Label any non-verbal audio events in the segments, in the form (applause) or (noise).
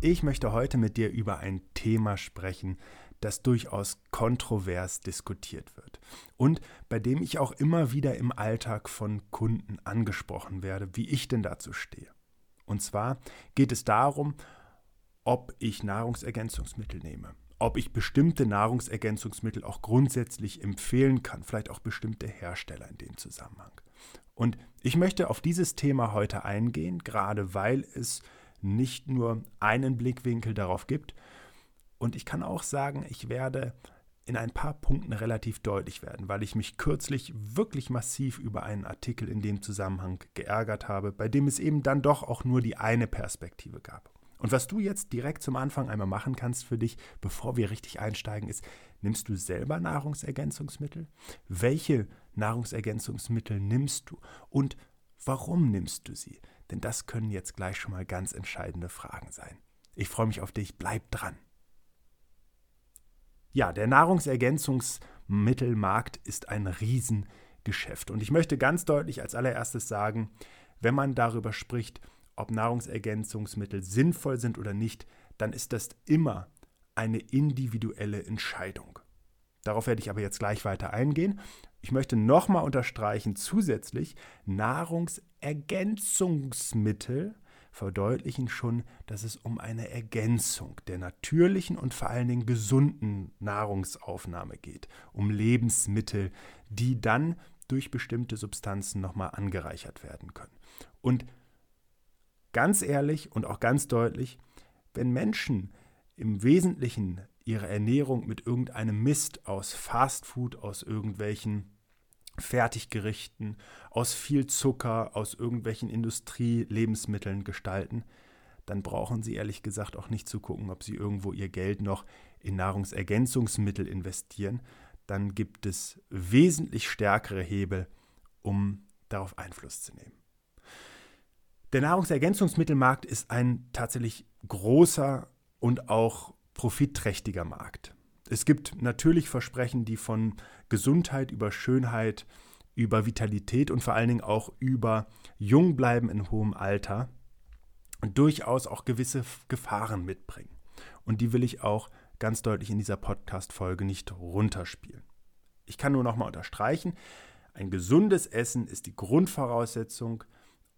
Ich möchte heute mit dir über ein Thema sprechen, das durchaus kontrovers diskutiert wird und bei dem ich auch immer wieder im Alltag von Kunden angesprochen werde, wie ich denn dazu stehe. Und zwar geht es darum, ob ich Nahrungsergänzungsmittel nehme, ob ich bestimmte Nahrungsergänzungsmittel auch grundsätzlich empfehlen kann, vielleicht auch bestimmte Hersteller in dem Zusammenhang. Und ich möchte auf dieses Thema heute eingehen, gerade weil es nicht nur einen Blickwinkel darauf gibt. Und ich kann auch sagen, ich werde in ein paar Punkten relativ deutlich werden, weil ich mich kürzlich wirklich massiv über einen Artikel in dem Zusammenhang geärgert habe, bei dem es eben dann doch auch nur die eine Perspektive gab. Und was du jetzt direkt zum Anfang einmal machen kannst für dich, bevor wir richtig einsteigen, ist, nimmst du selber Nahrungsergänzungsmittel? Welche Nahrungsergänzungsmittel nimmst du? Und warum nimmst du sie? Denn das können jetzt gleich schon mal ganz entscheidende Fragen sein. Ich freue mich auf dich, bleib dran. Ja, der Nahrungsergänzungsmittelmarkt ist ein Riesengeschäft. Und ich möchte ganz deutlich als allererstes sagen, wenn man darüber spricht, ob Nahrungsergänzungsmittel sinnvoll sind oder nicht, dann ist das immer eine individuelle Entscheidung. Darauf werde ich aber jetzt gleich weiter eingehen. Ich möchte nochmal unterstreichen, zusätzlich Nahrungsergänzungsmittel verdeutlichen schon, dass es um eine Ergänzung der natürlichen und vor allen Dingen gesunden Nahrungsaufnahme geht, um Lebensmittel, die dann durch bestimmte Substanzen nochmal angereichert werden können. Und ganz ehrlich und auch ganz deutlich, wenn Menschen im Wesentlichen ihre Ernährung mit irgendeinem Mist aus Fastfood, aus irgendwelchen Fertiggerichten, aus viel Zucker, aus irgendwelchen Industrielebensmitteln gestalten, dann brauchen sie ehrlich gesagt auch nicht zu gucken, ob sie irgendwo ihr Geld noch in Nahrungsergänzungsmittel investieren. Dann gibt es wesentlich stärkere Hebel, um darauf Einfluss zu nehmen. Der Nahrungsergänzungsmittelmarkt ist ein tatsächlich großer und auch profitträchtiger Markt. Es gibt natürlich Versprechen, die von Gesundheit über Schönheit, über Vitalität und vor allen Dingen auch über Jungbleiben in hohem Alter durchaus auch gewisse Gefahren mitbringen. Und die will ich auch ganz deutlich in dieser Podcast-Folge nicht runterspielen. Ich kann nur noch mal unterstreichen, ein gesundes Essen ist die Grundvoraussetzung,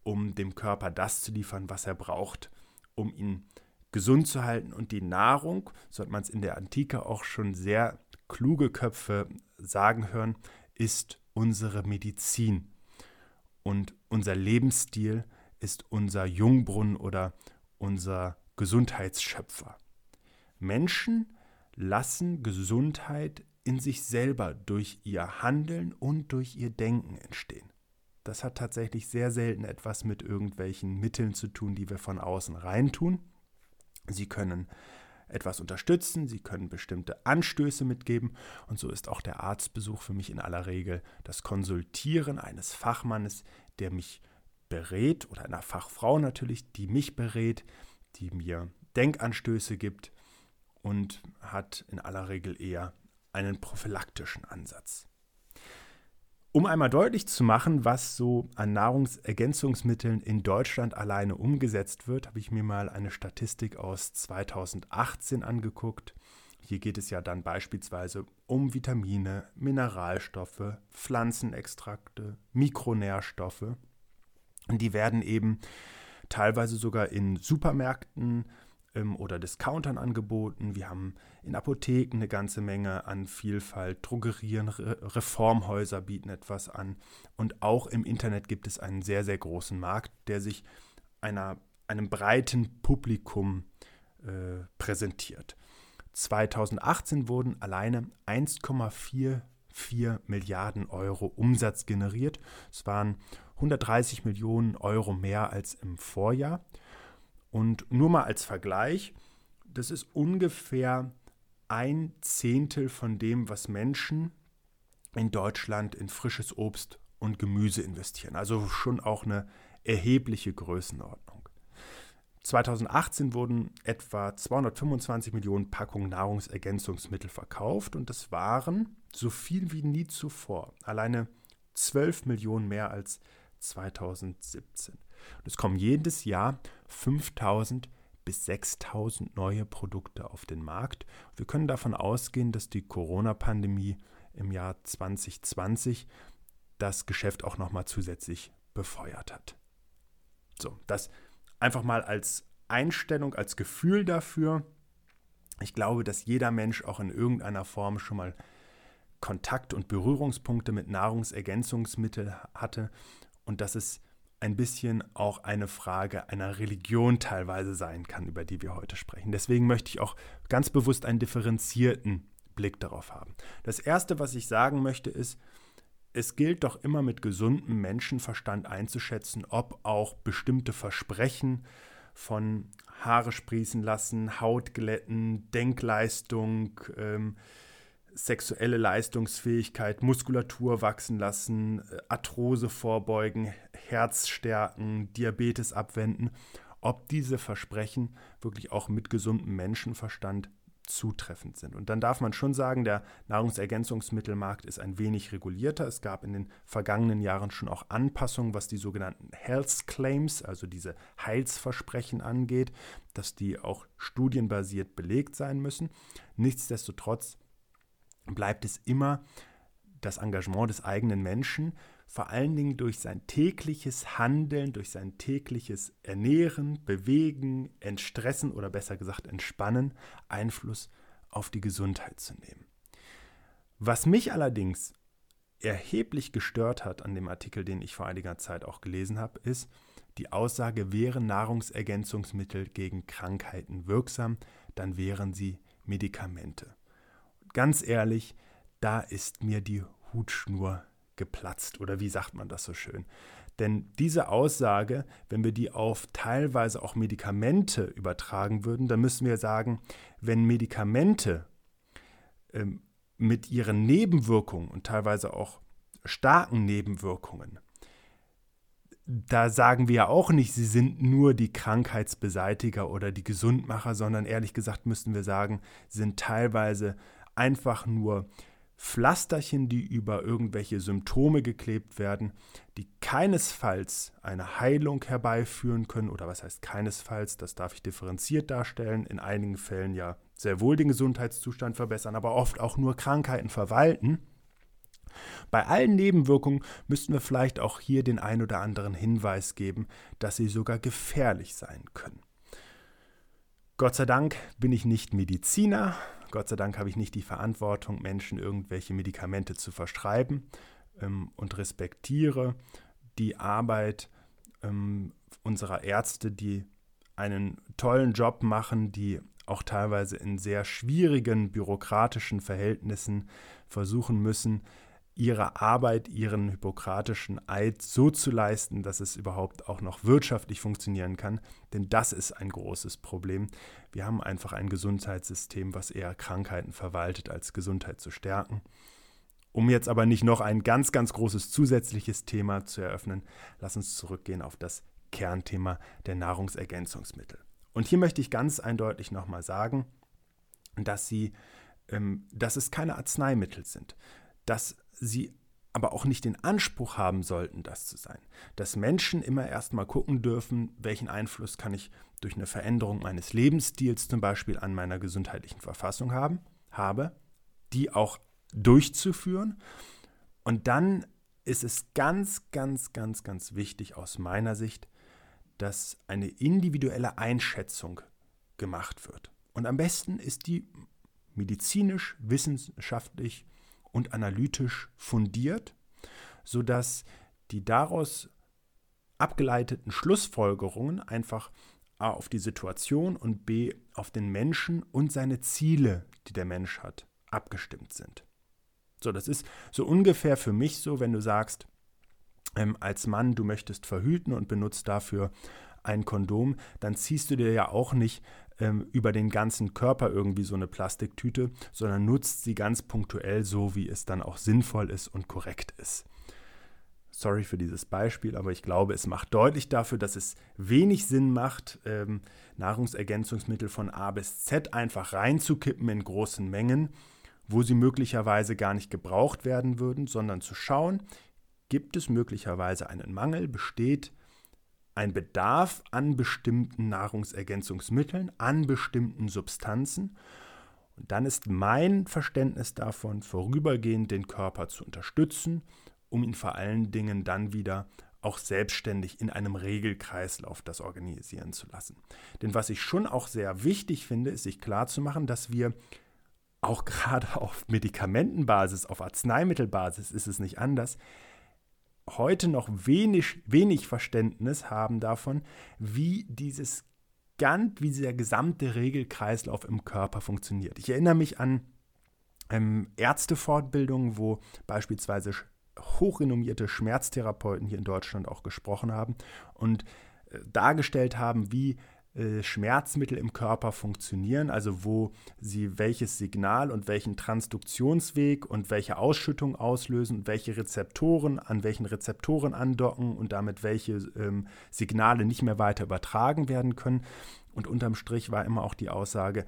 um dem Körper das zu liefern, was er braucht, um ihn gesund zu halten. Und die Nahrung, so hat man es in der Antike auch schon sehr kluge Köpfe sagen hören, ist unsere Medizin. Und unser Lebensstil ist unser Jungbrunnen oder unser Gesundheitsschöpfer. Menschen lassen Gesundheit in sich selber durch ihr Handeln und durch ihr Denken entstehen. Das hat tatsächlich sehr selten etwas mit irgendwelchen Mitteln zu tun, die wir von außen reintun, Sie können etwas unterstützen, Sie können bestimmte Anstöße mitgeben und so ist auch der Arztbesuch für mich in aller Regel das Konsultieren eines Fachmannes, der mich berät oder einer Fachfrau natürlich, die mich berät, die mir Denkanstöße gibt und hat in aller Regel eher einen prophylaktischen Ansatz. Um einmal deutlich zu machen, was so an Nahrungsergänzungsmitteln in Deutschland alleine umgesetzt wird, habe ich mir mal eine Statistik aus 2018 angeguckt. Hier geht es ja dann beispielsweise um Vitamine, Mineralstoffe, Pflanzenextrakte, Mikronährstoffe. Und die werden eben teilweise sogar in Supermärkten ähm, oder Discountern angeboten. Wir haben in Apotheken eine ganze Menge an Vielfalt. Drogerien, Re Reformhäuser bieten etwas an. Und auch im Internet gibt es einen sehr, sehr großen Markt, der sich einer, einem breiten Publikum äh, präsentiert. 2018 wurden alleine 1,45 4 Milliarden Euro Umsatz generiert. Es waren 130 Millionen Euro mehr als im Vorjahr. Und nur mal als Vergleich, das ist ungefähr ein Zehntel von dem, was Menschen in Deutschland in frisches Obst und Gemüse investieren. Also schon auch eine erhebliche Größenordnung. 2018 wurden etwa 225 Millionen Packungen Nahrungsergänzungsmittel verkauft und das waren so viel wie nie zuvor. Alleine 12 Millionen mehr als 2017. Und es kommen jedes Jahr 5000 bis 6000 neue Produkte auf den Markt. Wir können davon ausgehen, dass die Corona-Pandemie im Jahr 2020 das Geschäft auch nochmal zusätzlich befeuert hat. So, das einfach mal als Einstellung, als Gefühl dafür. Ich glaube, dass jeder Mensch auch in irgendeiner Form schon mal Kontakt- und Berührungspunkte mit Nahrungsergänzungsmitteln hatte und dass es ein bisschen auch eine Frage einer Religion teilweise sein kann, über die wir heute sprechen. Deswegen möchte ich auch ganz bewusst einen differenzierten Blick darauf haben. Das Erste, was ich sagen möchte, ist, es gilt doch immer mit gesundem Menschenverstand einzuschätzen, ob auch bestimmte Versprechen von Haare sprießen lassen, Haut glätten, Denkleistung, ähm, sexuelle Leistungsfähigkeit, Muskulatur wachsen lassen, äh, Arthrose vorbeugen, Herz stärken, Diabetes abwenden, ob diese Versprechen wirklich auch mit gesundem Menschenverstand zutreffend sind. Und dann darf man schon sagen, der Nahrungsergänzungsmittelmarkt ist ein wenig regulierter. Es gab in den vergangenen Jahren schon auch Anpassungen, was die sogenannten Health Claims, also diese Heilsversprechen angeht, dass die auch studienbasiert belegt sein müssen. Nichtsdestotrotz bleibt es immer das Engagement des eigenen Menschen, vor allen Dingen durch sein tägliches Handeln, durch sein tägliches Ernähren, Bewegen, Entstressen oder besser gesagt Entspannen Einfluss auf die Gesundheit zu nehmen. Was mich allerdings erheblich gestört hat an dem Artikel, den ich vor einiger Zeit auch gelesen habe, ist, die Aussage, wären Nahrungsergänzungsmittel gegen Krankheiten wirksam, dann wären sie Medikamente. Ganz ehrlich, da ist mir die Hutschnur geplatzt oder wie sagt man das so schön? Denn diese Aussage, wenn wir die auf teilweise auch Medikamente übertragen würden, dann müssen wir sagen, wenn Medikamente ähm, mit ihren Nebenwirkungen und teilweise auch starken Nebenwirkungen, da sagen wir ja auch nicht, sie sind nur die Krankheitsbeseitiger oder die Gesundmacher, sondern ehrlich gesagt müssten wir sagen, sind teilweise einfach nur Pflasterchen, die über irgendwelche Symptome geklebt werden, die keinesfalls eine Heilung herbeiführen können, oder was heißt keinesfalls, das darf ich differenziert darstellen, in einigen Fällen ja sehr wohl den Gesundheitszustand verbessern, aber oft auch nur Krankheiten verwalten. Bei allen Nebenwirkungen müssten wir vielleicht auch hier den ein oder anderen Hinweis geben, dass sie sogar gefährlich sein können. Gott sei Dank bin ich nicht Mediziner, Gott sei Dank habe ich nicht die Verantwortung, Menschen irgendwelche Medikamente zu verschreiben ähm, und respektiere die Arbeit ähm, unserer Ärzte, die einen tollen Job machen, die auch teilweise in sehr schwierigen bürokratischen Verhältnissen versuchen müssen, ihre Arbeit, ihren hippokratischen Eid so zu leisten, dass es überhaupt auch noch wirtschaftlich funktionieren kann. Denn das ist ein großes Problem. Wir haben einfach ein Gesundheitssystem, was eher Krankheiten verwaltet, als Gesundheit zu stärken. Um jetzt aber nicht noch ein ganz, ganz großes zusätzliches Thema zu eröffnen, lass uns zurückgehen auf das Kernthema der Nahrungsergänzungsmittel. Und hier möchte ich ganz eindeutig nochmal sagen, dass sie, ähm, dass es keine Arzneimittel sind, dass sie aber auch nicht den Anspruch haben sollten, das zu sein. Dass Menschen immer erstmal gucken dürfen, welchen Einfluss kann ich durch eine Veränderung meines Lebensstils zum Beispiel an meiner gesundheitlichen Verfassung haben, habe, die auch durchzuführen. Und dann ist es ganz, ganz, ganz, ganz wichtig aus meiner Sicht, dass eine individuelle Einschätzung gemacht wird. Und am besten ist die medizinisch, wissenschaftlich und analytisch fundiert, sodass die daraus abgeleiteten Schlussfolgerungen einfach A auf die Situation und B auf den Menschen und seine Ziele, die der Mensch hat, abgestimmt sind. So, das ist so ungefähr für mich so, wenn du sagst, ähm, als Mann, du möchtest verhüten und benutzt dafür ein Kondom, dann ziehst du dir ja auch nicht ähm, über den ganzen Körper irgendwie so eine Plastiktüte, sondern nutzt sie ganz punktuell so, wie es dann auch sinnvoll ist und korrekt ist. Sorry für dieses Beispiel, aber ich glaube, es macht deutlich dafür, dass es wenig Sinn macht, ähm, Nahrungsergänzungsmittel von A bis Z einfach reinzukippen in großen Mengen, wo sie möglicherweise gar nicht gebraucht werden würden, sondern zu schauen, gibt es möglicherweise einen Mangel, besteht ein Bedarf an bestimmten Nahrungsergänzungsmitteln, an bestimmten Substanzen. Und dann ist mein Verständnis davon, vorübergehend den Körper zu unterstützen, um ihn vor allen Dingen dann wieder auch selbstständig in einem Regelkreislauf das organisieren zu lassen. Denn was ich schon auch sehr wichtig finde, ist sich klarzumachen, dass wir auch (laughs) gerade auf Medikamentenbasis, auf Arzneimittelbasis ist es nicht anders, heute noch wenig, wenig Verständnis haben davon, wie dieses ganz, wie dieser gesamte Regelkreislauf im Körper funktioniert. Ich erinnere mich an ähm, Ärztefortbildungen, wo beispielsweise hochrenommierte Schmerztherapeuten hier in Deutschland auch gesprochen haben und äh, dargestellt haben, wie Schmerzmittel im Körper funktionieren, also wo sie welches Signal und welchen Transduktionsweg und welche Ausschüttung auslösen und welche Rezeptoren an welchen Rezeptoren andocken und damit welche ähm, Signale nicht mehr weiter übertragen werden können. Und unterm Strich war immer auch die Aussage,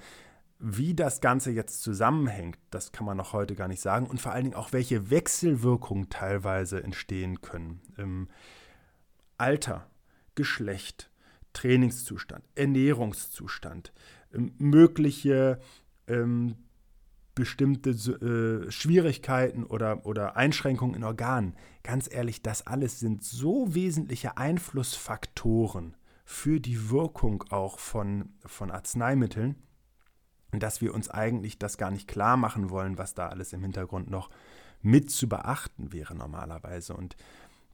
wie das Ganze jetzt zusammenhängt, das kann man noch heute gar nicht sagen und vor allen Dingen auch welche Wechselwirkungen teilweise entstehen können. Ähm, Alter, Geschlecht, Trainingszustand, Ernährungszustand, ähm, mögliche ähm, bestimmte äh, Schwierigkeiten oder, oder Einschränkungen in Organen. Ganz ehrlich, das alles sind so wesentliche Einflussfaktoren für die Wirkung auch von, von Arzneimitteln, dass wir uns eigentlich das gar nicht klar machen wollen, was da alles im Hintergrund noch mit zu beachten wäre normalerweise. Und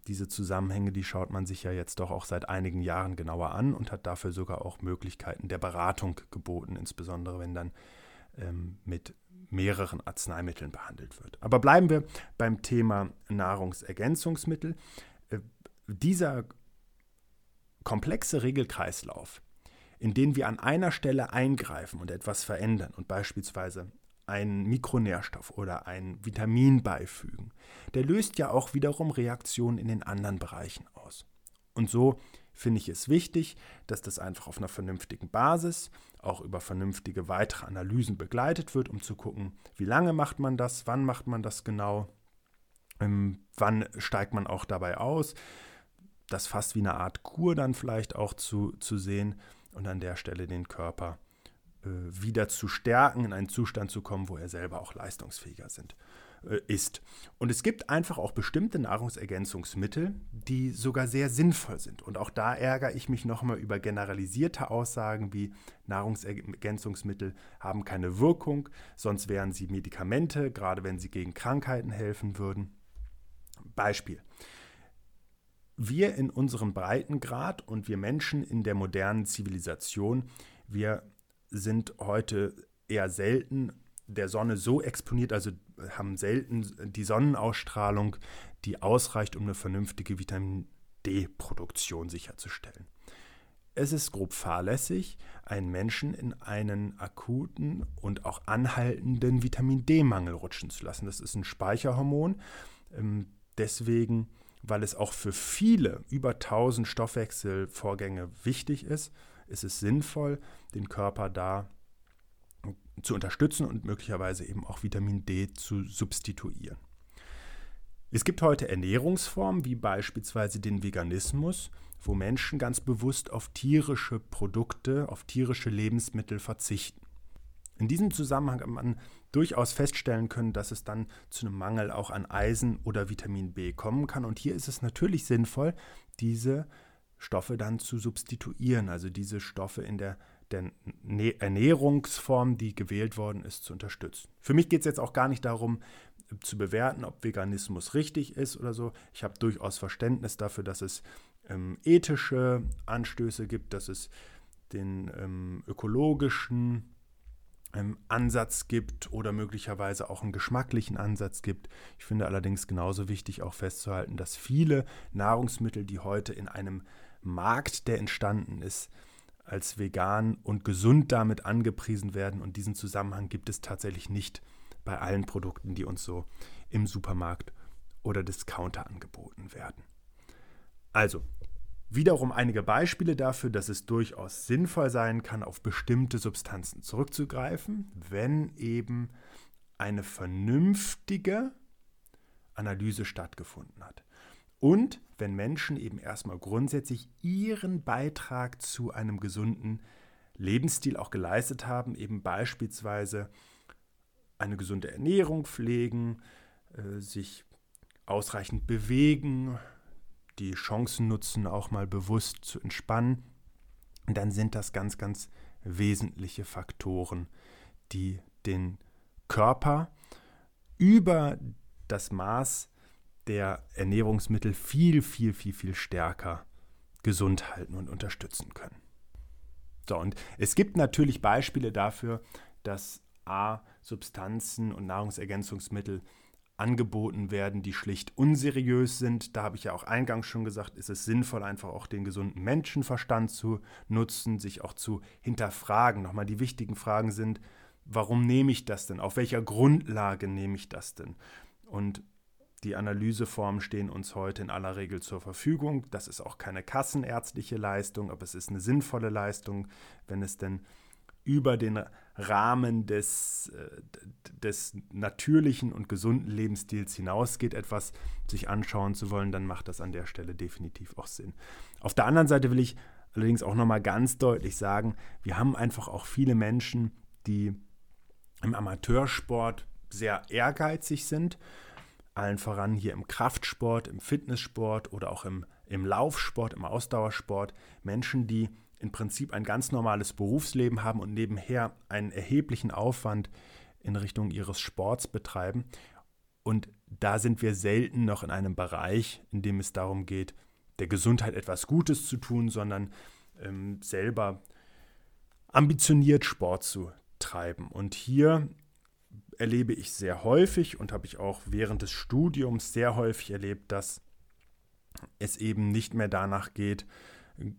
diese Zusammenhänge, die schaut man sich ja jetzt doch auch seit einigen Jahren genauer an und hat dafür sogar auch Möglichkeiten der Beratung geboten, insbesondere wenn dann ähm, mit mehreren Arzneimitteln behandelt wird. Aber bleiben wir beim Thema Nahrungsergänzungsmittel. Äh, dieser komplexe Regelkreislauf, in den wir an einer Stelle eingreifen und etwas verändern und beispielsweise einen Mikronährstoff oder ein Vitamin beifügen, der löst ja auch wiederum Reaktionen in den anderen Bereichen aus. Und so finde ich es wichtig, dass das einfach auf einer vernünftigen Basis, auch über vernünftige weitere Analysen begleitet wird, um zu gucken, wie lange macht man das, wann macht man das genau, ähm, wann steigt man auch dabei aus, das fast wie eine Art Kur dann vielleicht auch zu, zu sehen und an der Stelle den Körper wieder zu stärken, in einen Zustand zu kommen, wo er selber auch leistungsfähiger sind, äh, ist. Und es gibt einfach auch bestimmte Nahrungsergänzungsmittel, die sogar sehr sinnvoll sind. Und auch da ärgere ich mich nochmal über generalisierte Aussagen wie Nahrungsergänzungsmittel haben keine Wirkung, sonst wären sie Medikamente, gerade wenn sie gegen Krankheiten helfen würden. Beispiel. Wir in unserem Breitengrad und wir Menschen in der modernen Zivilisation, wir sind heute eher selten der Sonne so exponiert, also haben selten die Sonnenausstrahlung, die ausreicht, um eine vernünftige Vitamin D-Produktion sicherzustellen. Es ist grob fahrlässig, einen Menschen in einen akuten und auch anhaltenden Vitamin D-Mangel rutschen zu lassen. Das ist ein Speicherhormon. Ähm, deswegen, weil es auch für viele über 1000 Stoffwechselvorgänge wichtig ist, ist es sinnvoll, den Körper da zu unterstützen und möglicherweise eben auch Vitamin D zu substituieren. Es gibt heute Ernährungsformen wie beispielsweise den Veganismus, wo Menschen ganz bewusst auf tierische Produkte, auf tierische Lebensmittel verzichten. In diesem Zusammenhang hat man durchaus feststellen können, dass es dann zu einem Mangel auch an Eisen oder Vitamin B kommen kann. Und hier ist es natürlich sinnvoll, diese Stoffe dann zu substituieren, also diese Stoffe in der, der Ernährungsform, die gewählt worden ist, zu unterstützen. Für mich geht es jetzt auch gar nicht darum, zu bewerten, ob Veganismus richtig ist oder so. Ich habe durchaus Verständnis dafür, dass es ähm, ethische Anstöße gibt, dass es den ähm, ökologischen ähm, Ansatz gibt oder möglicherweise auch einen geschmacklichen Ansatz gibt. Ich finde allerdings genauso wichtig auch festzuhalten, dass viele Nahrungsmittel, die heute in einem Markt, der entstanden ist, als vegan und gesund damit angepriesen werden. Und diesen Zusammenhang gibt es tatsächlich nicht bei allen Produkten, die uns so im Supermarkt oder Discounter angeboten werden. Also, wiederum einige Beispiele dafür, dass es durchaus sinnvoll sein kann, auf bestimmte Substanzen zurückzugreifen, wenn eben eine vernünftige Analyse stattgefunden hat. Und wenn Menschen eben erstmal grundsätzlich ihren Beitrag zu einem gesunden Lebensstil auch geleistet haben, eben beispielsweise eine gesunde Ernährung pflegen, äh, sich ausreichend bewegen, die Chancen nutzen, auch mal bewusst zu entspannen, dann sind das ganz, ganz wesentliche Faktoren, die den Körper über das Maß der Ernährungsmittel viel, viel, viel, viel stärker gesund halten und unterstützen können. So, und es gibt natürlich Beispiele dafür, dass A, Substanzen und Nahrungsergänzungsmittel angeboten werden, die schlicht unseriös sind. Da habe ich ja auch eingangs schon gesagt, ist es sinnvoll, einfach auch den gesunden Menschenverstand zu nutzen, sich auch zu hinterfragen. Nochmal die wichtigen Fragen sind, warum nehme ich das denn? Auf welcher Grundlage nehme ich das denn? Und die Analyseformen stehen uns heute in aller Regel zur Verfügung. Das ist auch keine kassenärztliche Leistung, aber es ist eine sinnvolle Leistung, wenn es denn über den Rahmen des, äh, des natürlichen und gesunden Lebensstils hinausgeht, etwas sich anschauen zu wollen, dann macht das an der Stelle definitiv auch Sinn. Auf der anderen Seite will ich allerdings auch nochmal ganz deutlich sagen, wir haben einfach auch viele Menschen, die im Amateursport sehr ehrgeizig sind allen voran hier im Kraftsport, im Fitnesssport oder auch im, im Laufsport, im Ausdauersport, Menschen, die im Prinzip ein ganz normales Berufsleben haben und nebenher einen erheblichen Aufwand in Richtung ihres Sports betreiben. Und da sind wir selten noch in einem Bereich, in dem es darum geht, der Gesundheit etwas Gutes zu tun, sondern ähm, selber ambitioniert Sport zu treiben. Und hier erlebe ich sehr häufig und habe ich auch während des Studiums sehr häufig erlebt, dass es eben nicht mehr danach geht,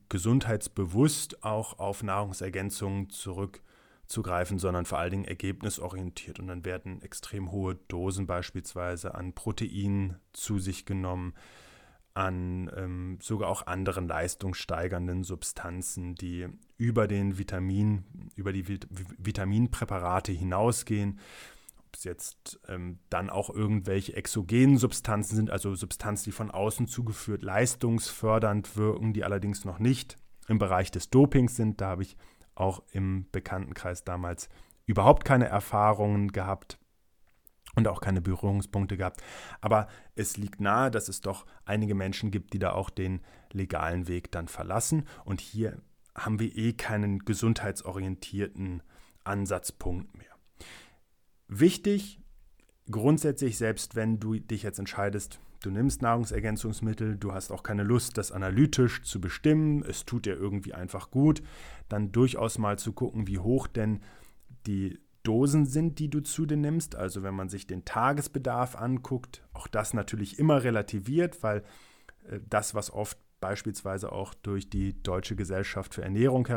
gesundheitsbewusst auch auf Nahrungsergänzungen zurückzugreifen, sondern vor allen Dingen ergebnisorientiert. Und dann werden extrem hohe Dosen beispielsweise an Proteinen zu sich genommen, an ähm, sogar auch anderen leistungssteigernden Substanzen, die über den Vitamin, über die Vitaminpräparate hinausgehen es jetzt ähm, dann auch irgendwelche exogenen Substanzen sind, also Substanzen, die von außen zugeführt leistungsfördernd wirken, die allerdings noch nicht im Bereich des Dopings sind. Da habe ich auch im Bekanntenkreis damals überhaupt keine Erfahrungen gehabt und auch keine Berührungspunkte gehabt. Aber es liegt nahe, dass es doch einige Menschen gibt, die da auch den legalen Weg dann verlassen. Und hier haben wir eh keinen gesundheitsorientierten Ansatzpunkt mehr. Wichtig, grundsätzlich, selbst wenn du dich jetzt entscheidest, du nimmst Nahrungsergänzungsmittel, du hast auch keine Lust, das analytisch zu bestimmen, es tut dir irgendwie einfach gut, dann durchaus mal zu gucken, wie hoch denn die Dosen sind, die du zu dir nimmst. Also wenn man sich den Tagesbedarf anguckt, auch das natürlich immer relativiert, weil äh, das, was oft beispielsweise auch durch die Deutsche Gesellschaft für Ernährung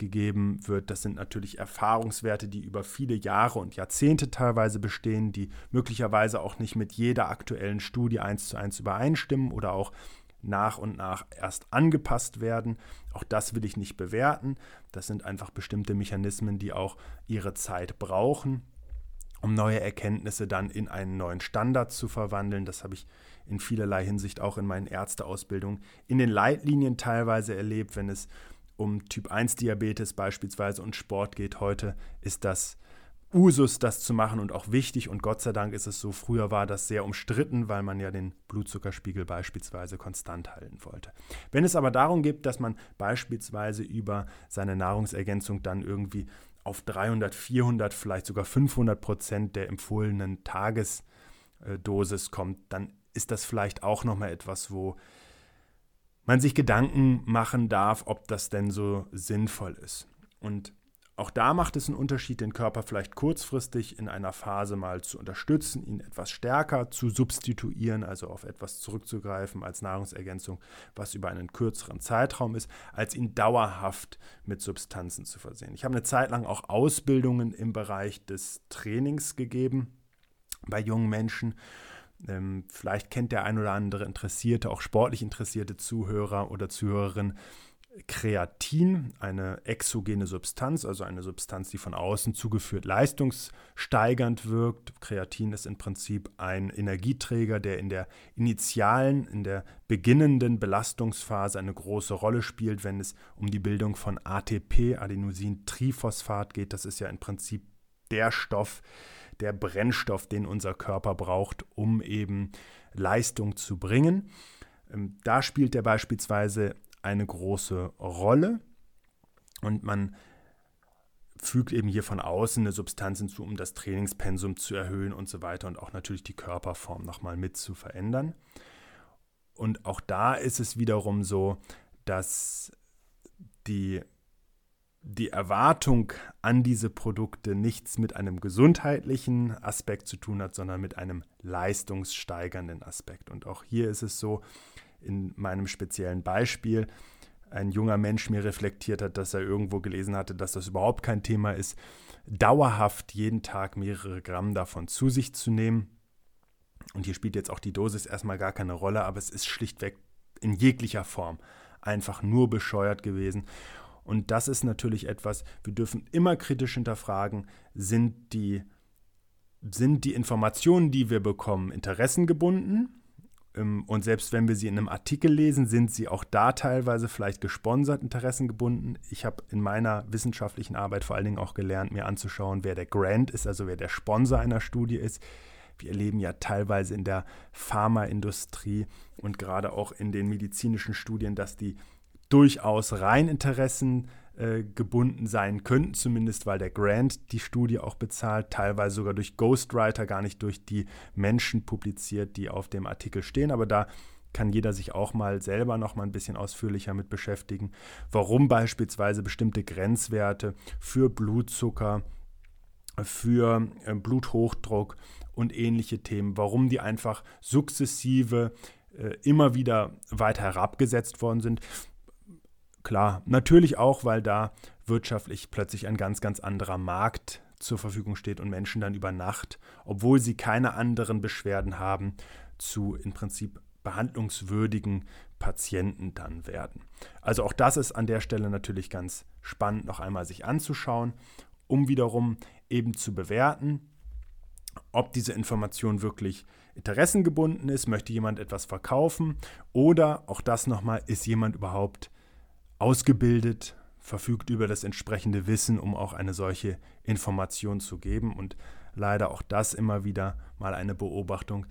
herausgegeben wird. Das sind natürlich Erfahrungswerte, die über viele Jahre und Jahrzehnte teilweise bestehen, die möglicherweise auch nicht mit jeder aktuellen Studie eins zu eins übereinstimmen oder auch nach und nach erst angepasst werden. Auch das will ich nicht bewerten. Das sind einfach bestimmte Mechanismen, die auch ihre Zeit brauchen, um neue Erkenntnisse dann in einen neuen Standard zu verwandeln. Das habe ich in vielerlei Hinsicht auch in meinen Ärzteausbildungen in den Leitlinien teilweise erlebt, wenn es um Typ 1 Diabetes beispielsweise und Sport geht. Heute ist das Usus, das zu machen und auch wichtig. Und Gott sei Dank ist es so, früher war das sehr umstritten, weil man ja den Blutzuckerspiegel beispielsweise konstant halten wollte. Wenn es aber darum geht, dass man beispielsweise über seine Nahrungsergänzung dann irgendwie auf 300, 400, vielleicht sogar 500 Prozent der empfohlenen Tagesdosis kommt, dann ist das vielleicht auch nochmal etwas, wo man sich Gedanken machen darf, ob das denn so sinnvoll ist. Und auch da macht es einen Unterschied, den Körper vielleicht kurzfristig in einer Phase mal zu unterstützen, ihn etwas stärker zu substituieren, also auf etwas zurückzugreifen als Nahrungsergänzung, was über einen kürzeren Zeitraum ist, als ihn dauerhaft mit Substanzen zu versehen. Ich habe eine Zeit lang auch Ausbildungen im Bereich des Trainings gegeben bei jungen Menschen. Ähm, vielleicht kennt der ein oder andere interessierte, auch sportlich interessierte Zuhörer oder Zuhörerin Kreatin, eine exogene Substanz, also eine Substanz, die von außen zugeführt leistungssteigernd wirkt. Kreatin ist im Prinzip ein Energieträger, der in der initialen, in der beginnenden Belastungsphase eine große Rolle spielt, wenn es um die Bildung von ATP, Adenosintriphosphat geht. Das ist ja im Prinzip der Stoff, der Brennstoff, den unser Körper braucht, um eben Leistung zu bringen. Ähm, da spielt er beispielsweise eine große Rolle und man fügt eben hier von außen eine Substanz hinzu, um das Trainingspensum zu erhöhen und so weiter und auch natürlich die Körperform nochmal mit zu verändern. Und auch da ist es wiederum so, dass die, die Erwartung an diese Produkte nichts mit einem gesundheitlichen Aspekt zu tun hat, sondern mit einem leistungssteigernden Aspekt. Und auch hier ist es so, in meinem speziellen Beispiel ein junger Mensch mir reflektiert hat, dass er irgendwo gelesen hatte, dass das überhaupt kein Thema ist, dauerhaft jeden Tag mehrere Gramm davon zu sich zu nehmen. Und hier spielt jetzt auch die Dosis erstmal gar keine Rolle, aber es ist schlichtweg in jeglicher Form einfach nur bescheuert gewesen. Und das ist natürlich etwas, wir dürfen immer kritisch hinterfragen, sind die, sind die Informationen, die wir bekommen, interessengebunden? Ähm, und selbst wenn wir sie in einem Artikel lesen, sind sie auch da teilweise vielleicht gesponsert, interessengebunden. Ich habe in meiner wissenschaftlichen Arbeit vor allen Dingen auch gelernt, mir anzuschauen, wer der Grant ist, also wer der Sponsor einer Studie ist. Wir erleben ja teilweise in der Pharmaindustrie und gerade auch in den medizinischen Studien, dass die durchaus rein Interessen äh, gebunden sein könnten, zumindest weil der Grant die Studie auch bezahlt, teilweise sogar durch Ghostwriter, gar nicht durch die Menschen publiziert, die auf dem Artikel stehen. Aber da kann jeder sich auch mal selber noch mal ein bisschen ausführlicher mit beschäftigen, warum beispielsweise bestimmte Grenzwerte für Blutzucker, für äh, Bluthochdruck und ähnliche Themen, warum die einfach sukzessive äh, immer wieder weiter herabgesetzt worden sind. Klar, natürlich auch, weil da wirtschaftlich plötzlich ein ganz, ganz anderer Markt zur Verfügung steht und Menschen dann über Nacht, obwohl sie keine anderen Beschwerden haben, zu im Prinzip behandlungswürdigen Patienten dann werden. Also auch das ist an der Stelle natürlich ganz spannend noch einmal sich anzuschauen, um wiederum eben zu bewerten, ob diese Information wirklich interessengebunden ist, möchte jemand etwas verkaufen oder auch das nochmal, ist jemand überhaupt ausgebildet, verfügt über das entsprechende Wissen, um auch eine solche Information zu geben. Und leider auch das immer wieder mal eine Beobachtung.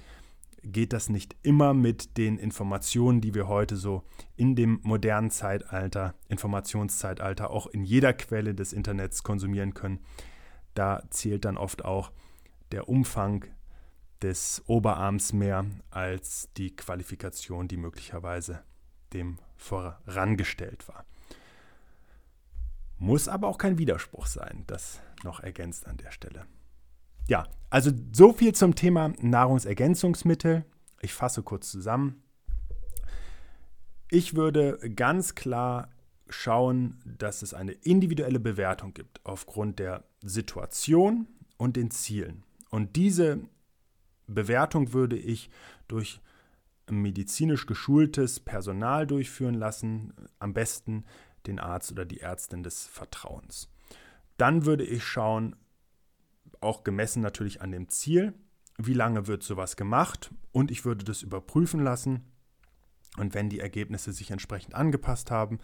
Geht das nicht immer mit den Informationen, die wir heute so in dem modernen Zeitalter, Informationszeitalter, auch in jeder Quelle des Internets konsumieren können? Da zählt dann oft auch der Umfang des Oberarms mehr als die Qualifikation, die möglicherweise dem vorangestellt war. Muss aber auch kein Widerspruch sein, das noch ergänzt an der Stelle. Ja, also so viel zum Thema Nahrungsergänzungsmittel. Ich fasse kurz zusammen. Ich würde ganz klar schauen, dass es eine individuelle Bewertung gibt aufgrund der Situation und den Zielen. Und diese Bewertung würde ich durch medizinisch geschultes Personal durchführen lassen, am besten den Arzt oder die Ärztin des Vertrauens. Dann würde ich schauen, auch gemessen natürlich an dem Ziel, wie lange wird sowas gemacht und ich würde das überprüfen lassen. Und wenn die Ergebnisse sich entsprechend angepasst haben,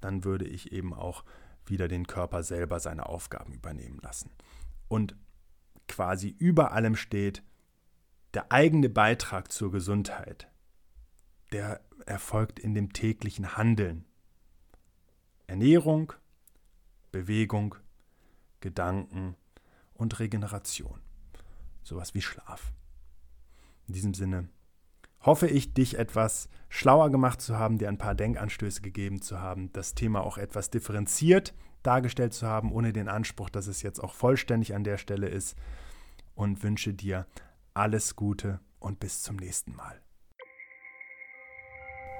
dann würde ich eben auch wieder den Körper selber seine Aufgaben übernehmen lassen. Und quasi über allem steht der eigene Beitrag zur Gesundheit der erfolgt in dem täglichen Handeln. Ernährung, Bewegung, Gedanken und Regeneration. Sowas wie Schlaf. In diesem Sinne hoffe ich, dich etwas schlauer gemacht zu haben, dir ein paar Denkanstöße gegeben zu haben, das Thema auch etwas differenziert dargestellt zu haben, ohne den Anspruch, dass es jetzt auch vollständig an der Stelle ist. Und wünsche dir alles Gute und bis zum nächsten Mal.